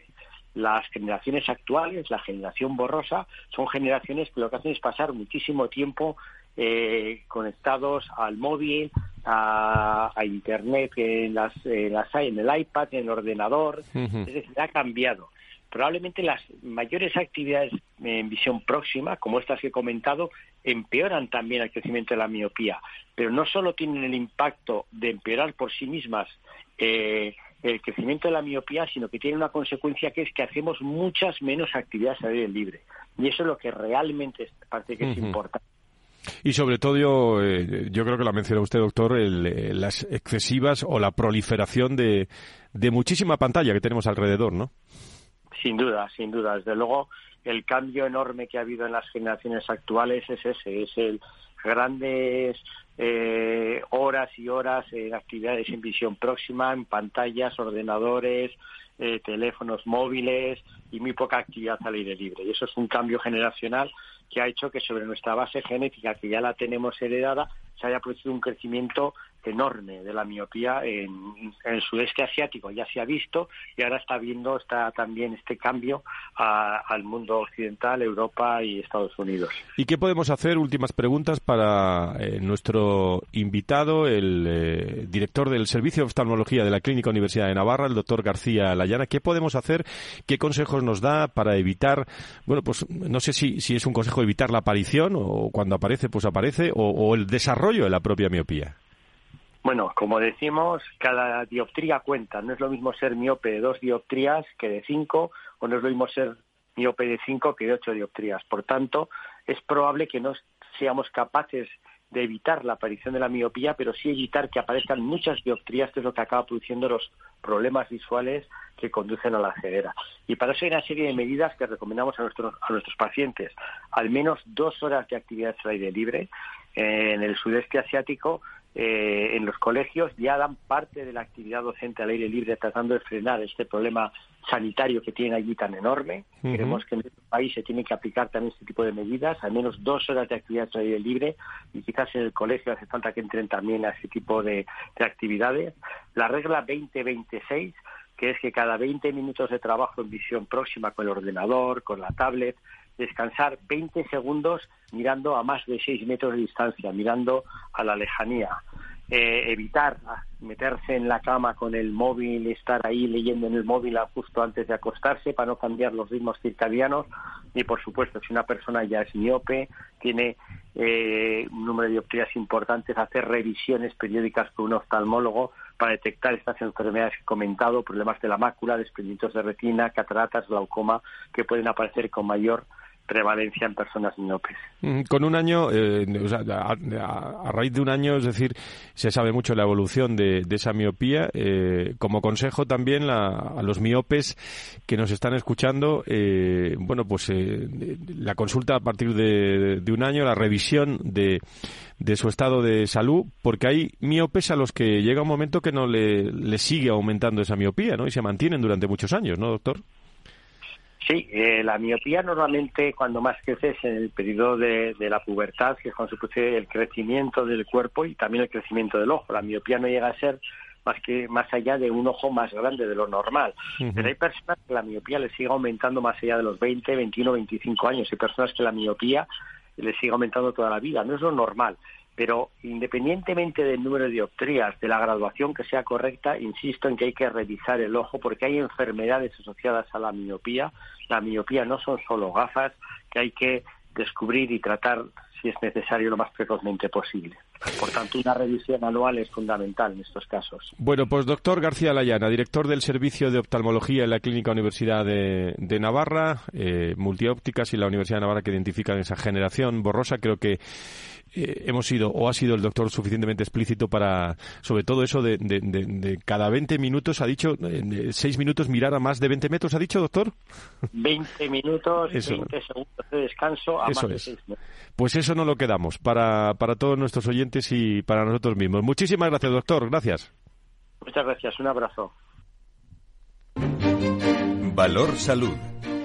Las generaciones actuales, la generación borrosa, son generaciones que lo que hacen es pasar muchísimo tiempo eh, conectados al móvil, a, Internet, en, las, en, el iPad, en el ordenador. Es decir, ha cambiado. Probablemente las mayores actividades en visión próxima, como estas que he comentado, empeoran también el crecimiento de la miopía, pero no solo tienen el impacto de empeorar por sí mismas eh, el crecimiento de la miopía, sino que tienen una consecuencia que es que hacemos muchas menos actividades al aire libre. Y eso es lo que realmente parece que es importante. Y sobre todo yo, eh, yo creo que lo ha mencionado usted, doctor, eh, las excesivas o la proliferación de, de muchísima pantalla que tenemos alrededor, ¿no? Sin duda, sin duda. Desde luego, el cambio enorme que ha habido en las generaciones actuales es ese, es el grandes eh, horas y horas en actividades en visión próxima, en pantallas, ordenadores, eh, teléfonos móviles y muy poca actividad al aire libre. Y eso es un cambio generacional que ha hecho que sobre nuestra base genética, que ya la tenemos heredada, se haya producido un crecimiento enorme de la miopía en, el sudeste asiático ya se ha visto y ahora está viendo está también este cambio al mundo occidental, Europa y Estados Unidos. ¿Y qué podemos hacer? Últimas preguntas para eh, nuestro invitado, el eh, director del Servicio de Oftalmología de la Clínica Universidad de Navarra, el doctor García Layana. ¿Qué podemos hacer? ¿Qué consejos nos da para evitar, bueno, pues no sé si, si es un consejo evitar la aparición o cuando aparece, pues aparece, o el desarrollo de la propia miopía? Bueno, como decimos, cada dioptría cuenta. No es lo mismo ser miope de dos dioptrías que de cinco, o no es lo mismo ser miope de cinco que de ocho dioptrías. Por tanto, es probable que no seamos capaces de evitar la aparición de la miopía, pero sí evitar que aparezcan muchas dioptrías, que es lo que acaba produciendo los problemas visuales que conducen a la ceguera. Y para eso hay una serie de medidas que recomendamos a nuestros, a nuestros pacientes. Al menos dos horas de actividad al aire libre. en el sudeste asiático eh, en los colegios ya dan parte de la actividad docente al aire libre tratando de frenar este problema sanitario que tienen allí tan enorme. Queremos que en este país se tiene que aplicar también este tipo de medidas, al menos dos horas de actividad al aire libre y quizás en el colegio hace falta que entren también a ese tipo de, de actividades. La regla 2026 que es que cada 20 minutos de trabajo en visión próxima con el ordenador, con la tablet, descansar 20 segundos mirando a más de 6 metros de distancia, mirando a la lejanía. Eh, evitar meterse en la cama con el móvil, estar ahí leyendo en el móvil justo antes de acostarse para no cambiar los ritmos circadianos. Y por supuesto, si una persona ya es miope, tiene eh, un número de dioptrías importantes, hacer revisiones periódicas con un oftalmólogo para detectar estas enfermedades que he comentado, problemas de la mácula, desprendimientos de retina, cataratas, glaucoma, que pueden aparecer con mayor prevalencia en personas miopes. Mm, con un año, eh, a, raíz de un año, es decir, se sabe mucho la evolución de, esa miopía. Eh, como consejo también a los miopes que nos están escuchando, eh, bueno, pues la consulta a partir de, un año, la revisión de, de su estado de salud, porque hay miopes a los que llega un momento que no le, le sigue aumentando esa miopía, ¿no? Y se mantienen durante muchos años, ¿no, doctor? Sí, eh, la miopía normalmente cuando más crece es en el periodo de, la pubertad, que es cuando se produce el crecimiento del cuerpo y también el crecimiento del ojo. La miopía no llega a ser más que más allá de un ojo más grande de lo normal. Pero hay personas que la miopía le sigue aumentando más allá de los 20, 21, 25 años. Hay personas que la miopía le sigue aumentando toda la vida. No es lo normal. Pero independientemente del número de dioptrías, de la graduación que sea correcta, insisto en que hay que revisar el ojo porque hay enfermedades asociadas a la miopía. La miopía no son solo gafas que hay que descubrir y tratar si es necesario lo más precozmente posible. Por tanto, una revisión anual es fundamental en estos casos. Bueno, pues doctor García Layana, director del Servicio de Oftalmología en la Clínica Universidad de, Navarra, eh, Multiópticas y la Universidad de Navarra que identifican esa generación borrosa, creo que eh, hemos sido o ha sido el doctor suficientemente explícito para, sobre todo eso de, cada 20 minutos, ha dicho, en 6 minutos mirar a más de 20 metros, ¿ha dicho, doctor? 20 minutos, 20 segundos de descanso a más de 6 metros. Pues eso no lo quedamos para, para todos nuestros oyentes y para nosotros mismos. Muchísimas gracias, doctor. Gracias. Muchas gracias. Un abrazo. Valor Salud.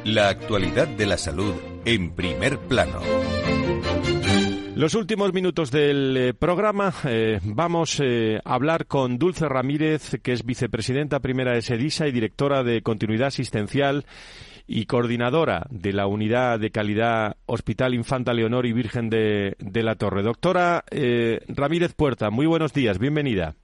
La actualidad de la salud en primer plano. Los últimos minutos del eh, programa eh, vamos eh, a hablar con Dulce Ramírez, que es vicepresidenta primera de SEDISA y directora de continuidad asistencial y coordinadora de la Unidad de Calidad Hospital Infanta Leonor y Virgen de, de la Torre. Doctora Ramírez Puerta, muy buenos días, bienvenida.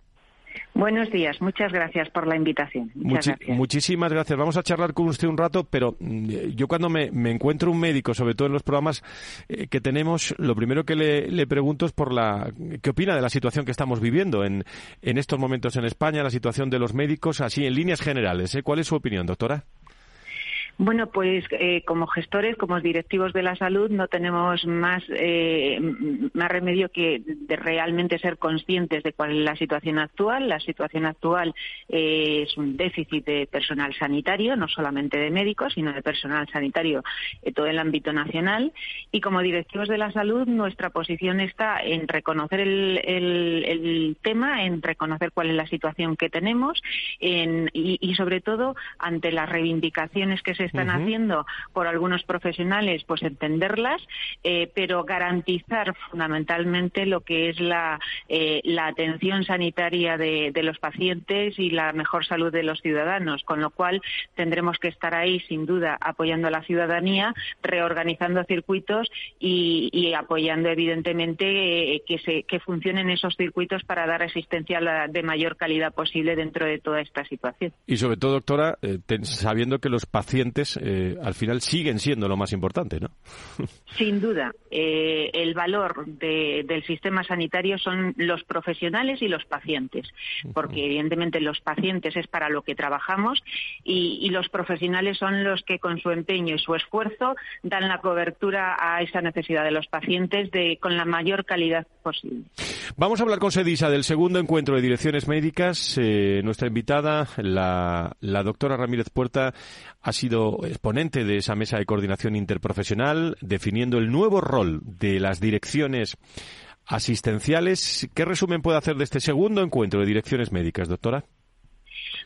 Buenos días, muchas gracias por la invitación. Muchísimas gracias. Vamos a charlar con usted un rato, pero mm, yo cuando me, encuentro un médico, sobre todo en los programas eh, que tenemos, lo primero que le, pregunto es por la qué opina de la situación que estamos viviendo en, en estos momentos en España, la situación de los médicos, así en líneas generales. ¿eh? ¿Cuál es su opinión, doctora? Bueno, pues eh, como gestores, como directivos de la salud, no tenemos más, eh, remedio que de realmente ser conscientes de cuál es la situación actual. La situación actual eh, es un déficit de personal sanitario, no solamente de médicos, sino de personal sanitario en todo el ámbito nacional. Y como directivos de la salud, nuestra posición está en reconocer el, el, tema, en reconocer cuál es la situación que tenemos y sobre todo ante las reivindicaciones que se están haciendo por algunos profesionales, pues entenderlas, eh, pero garantizar fundamentalmente lo que es la, eh, la atención sanitaria de, los pacientes y la mejor salud de los ciudadanos, con lo cual tendremos que estar ahí, sin duda, apoyando a la ciudadanía, reorganizando circuitos y, apoyando, evidentemente, eh, que, se, que funcionen esos circuitos para dar asistencia de mayor calidad posible dentro de toda esta situación. Y sobre todo, doctora, sabiendo que los pacientes eh, al final siguen siendo lo más importante, ¿no? Sin duda. Eh, el valor del sistema sanitario son los profesionales y los pacientes, porque evidentemente los pacientes es para lo que trabajamos y, los profesionales son los que con su empeño y su esfuerzo dan la cobertura a esa necesidad de los pacientes de, con la mayor calidad posible. Vamos a hablar con Sedisa del segundo encuentro de direcciones médicas. nuestra invitada, la, la doctora Ramírez Puerta, ha sido exponente de esa mesa de coordinación interprofesional, definiendo el nuevo rol de las direcciones asistenciales. ¿Qué resumen puede hacer de este segundo encuentro de direcciones médicas, doctora?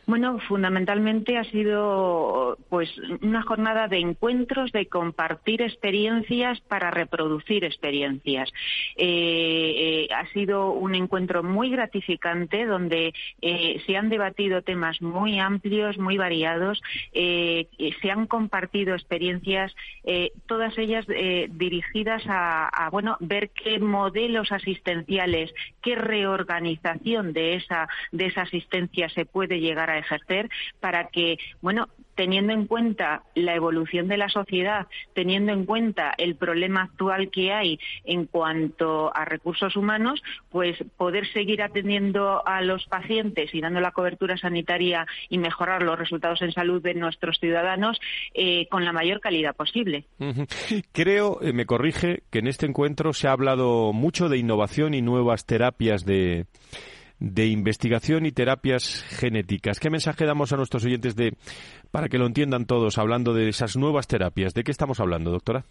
Bueno, fundamentalmente ha sido pues una jornada de encuentros, de compartir experiencias para reproducir experiencias. Eh, eh, ha sido un encuentro muy gratificante donde eh, se han debatido temas muy amplios, muy variados, se han compartido experiencias, todas ellas dirigidas a, a, bueno ver qué modelos asistenciales, qué reorganización de esa de esa asistencia se puede llegar a ejercer para que, bueno, teniendo en cuenta la evolución de la sociedad, teniendo en cuenta el problema actual que hay en cuanto a recursos humanos, pues poder seguir atendiendo a los pacientes y dando la cobertura sanitaria y mejorar los resultados en salud de nuestros ciudadanos eh, con la mayor calidad posible. Creo, eh, me corrige, que en este encuentro se ha hablado mucho de innovación y nuevas terapias de de investigación y terapias genéticas. ¿Qué mensaje damos a nuestros oyentes de para que lo entiendan todos hablando de esas nuevas terapias? ¿De qué estamos hablando, doctora?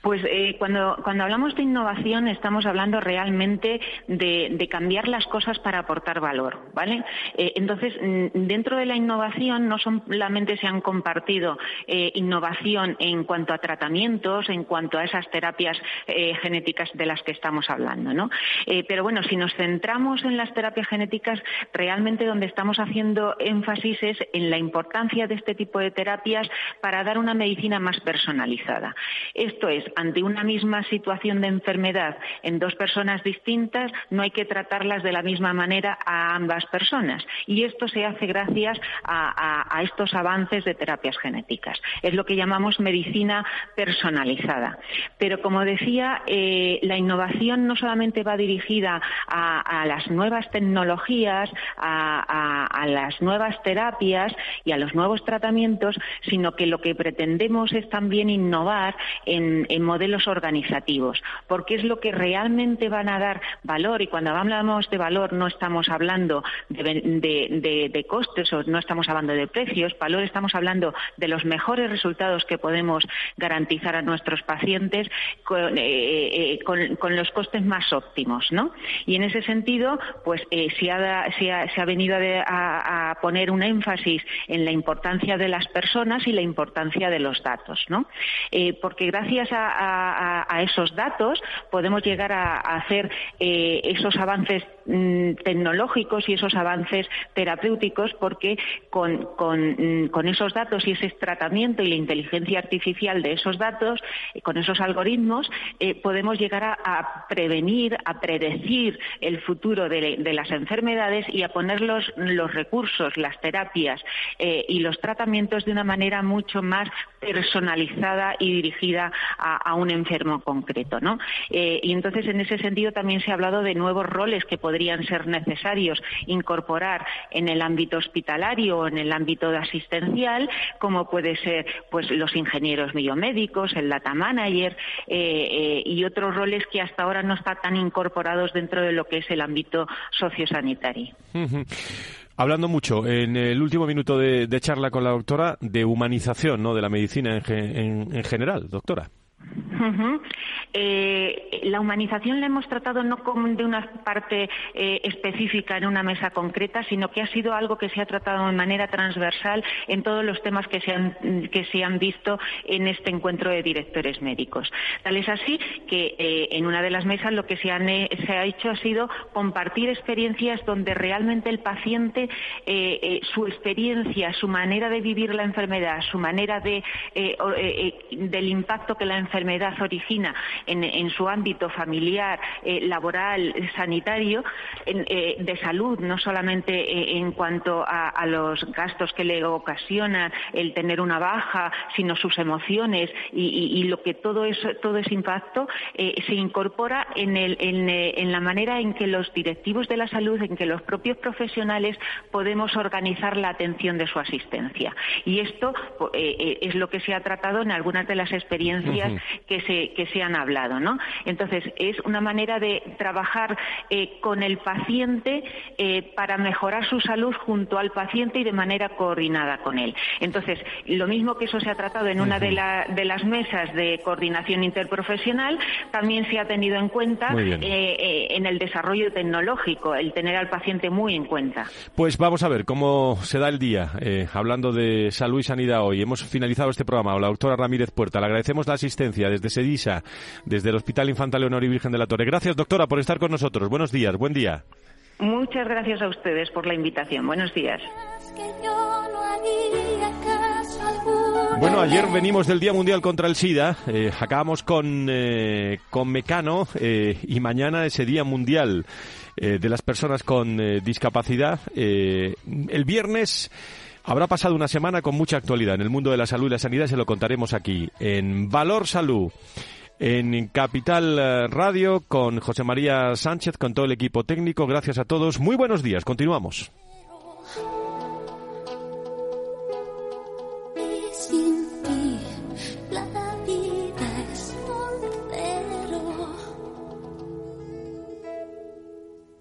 Pues eh, cuando, cuando hablamos de innovación estamos hablando realmente de, cambiar las cosas para aportar valor, ¿vale? Eh, entonces, mm, dentro de la innovación no solamente se han compartido eh, innovación en cuanto a tratamientos, en cuanto a esas terapias genéticas de las que estamos hablando, ¿no? pero bueno, si nos centramos en las terapias genéticas, realmente donde estamos haciendo énfasis es en la importancia de este tipo de terapias para dar una medicina más personalizada. Es, ante una misma situación de enfermedad en dos personas distintas, no hay que tratarlas de la misma manera a ambas personas. Y esto se hace gracias a, estos avances de terapias genéticas. Es lo que llamamos medicina personalizada. Pero, como decía, eh, la innovación no solamente va dirigida a, las nuevas tecnologías, a las nuevas terapias y a los nuevos tratamientos, sino que lo que pretendemos es también innovar en en, modelos organizativos, porque es lo que realmente van a dar valor y cuando hablamos de valor no estamos hablando de, costes o no estamos hablando de precios, valor estamos hablando de los mejores resultados que podemos garantizar a nuestros pacientes con, eh, eh, los costes más óptimos, ¿no? Y en ese sentido, pues eh, se, ha, venido a, a, poner un énfasis en la importancia de las personas y la importancia de los datos, ¿no? porque gracias gracias a, esos datos podemos llegar a, hacer eh, esos avances mm, tecnológicos y esos avances terapéuticos porque mm, con, esos datos y ese tratamiento y la inteligencia artificial de esos datos, eh, con esos algoritmos, eh, podemos llegar a, prevenir, a predecir el futuro de, las enfermedades y a poner los, recursos, las terapias y los tratamientos de una manera mucho más personalizada y dirigida a, un enfermo concreto, ¿no? Eh, y entonces, en ese sentido, también se ha hablado de nuevos roles que podrían ser necesarios incorporar en el ámbito hospitalario o en el ámbito asistencial, como puede ser, pues, los ingenieros biomédicos, el data manager eh, eh, y otros roles que hasta ahora no están tan incorporados dentro de lo que es el ámbito sociosanitario. Hablando mucho en el último minuto de, charla con la doctora de humanización ¿no? de la medicina en, en general, doctora. Eh, la humanización la hemos tratado no como de una parte eh, específica en una mesa concreta, sino que ha sido algo que se ha tratado de manera transversal en todos los temas que se han, que se han visto en este encuentro de directores médicos. Tal es así que eh, en una de las mesas lo que se, se, ha hecho ha sido compartir experiencias donde realmente el paciente, su experiencia, su manera de vivir la enfermedad, su manera de, del impacto que la enfermedad origina en, su ámbito familiar, eh, laboral, sanitario, eh, de salud, no solamente eh, en cuanto a, los gastos que le ocasiona el tener una baja, sino sus emociones y, lo que todo eso, todo ese impacto se incorpora en la manera en que los directivos de la salud, en que los propios profesionales podemos organizar la atención de su asistencia. Y esto es lo que se ha tratado en algunas de las experiencias que, se, que se han hablado, ¿no? Entonces, es una manera de trabajar eh, con el paciente eh, para mejorar su salud junto al paciente y de manera coordinada con él. Entonces, lo mismo que eso se ha tratado en una de, las mesas de coordinación interprofesional, también se ha tenido en cuenta eh, en el desarrollo tecnológico, el tener al paciente muy en cuenta. Pues vamos a ver cómo se da el día hablando de salud y sanidad hoy. Hemos finalizado este programa. La doctora Ramírez Puerta, le agradecemos la asistencia desde Sedisa, desde el Hospital Infanta Leonor y Virgen de la Torre. Gracias, doctora, por estar con nosotros. Buenos días, buen día. Muchas gracias a ustedes por la invitación. Buenos días. Bueno, ayer venimos del Día Mundial contra el SIDA, eh, acabamos con, eh, con Mecano eh, y mañana ese Día Mundial de las Personas con Discapacidad. el viernes habrá pasado una semana con mucha actualidad en el mundo de la salud y la sanidad, se lo contaremos aquí en Valor Salud en Capital eh, Radio con José María Sánchez, con todo el equipo técnico. Gracias a todos. Muy buenos días. Continuamos.